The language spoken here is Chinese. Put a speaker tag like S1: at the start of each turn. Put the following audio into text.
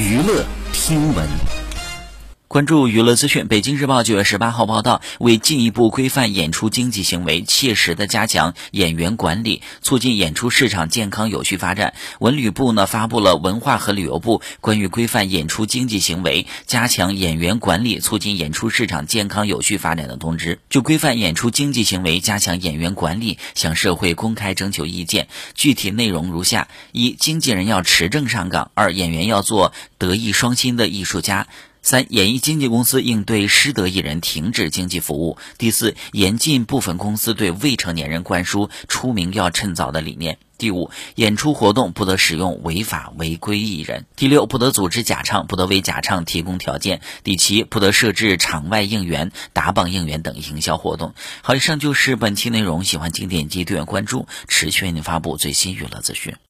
S1: 娱乐听闻。
S2: 关注娱乐资讯，北京日报九月十八号报道，为进一步规范演出经济行为，切实的加强演员管理，促进演出市场健康有序发展，文旅部呢发布了文化和旅游部关于规范演出经济行为、加强演员管理、促进演出市场健康有序发展的通知。就规范演出经济行为、加强演员管理，向社会公开征求意见。具体内容如下：一、经纪人要持证上岗；二、演员要做德艺双馨的艺术家。三、演艺经纪公司应对失德艺人停止经纪服务。第四，严禁部分公司对未成年人灌输“出名要趁早”的理念。第五，演出活动不得使用违法违规艺人。第六，不得组织假唱，不得为假唱提供条件。第七，不得设置场外应援、打榜应援等营销活动。好，以上就是本期内容。喜欢请点击订阅关注，持续为您发布最新娱乐资讯。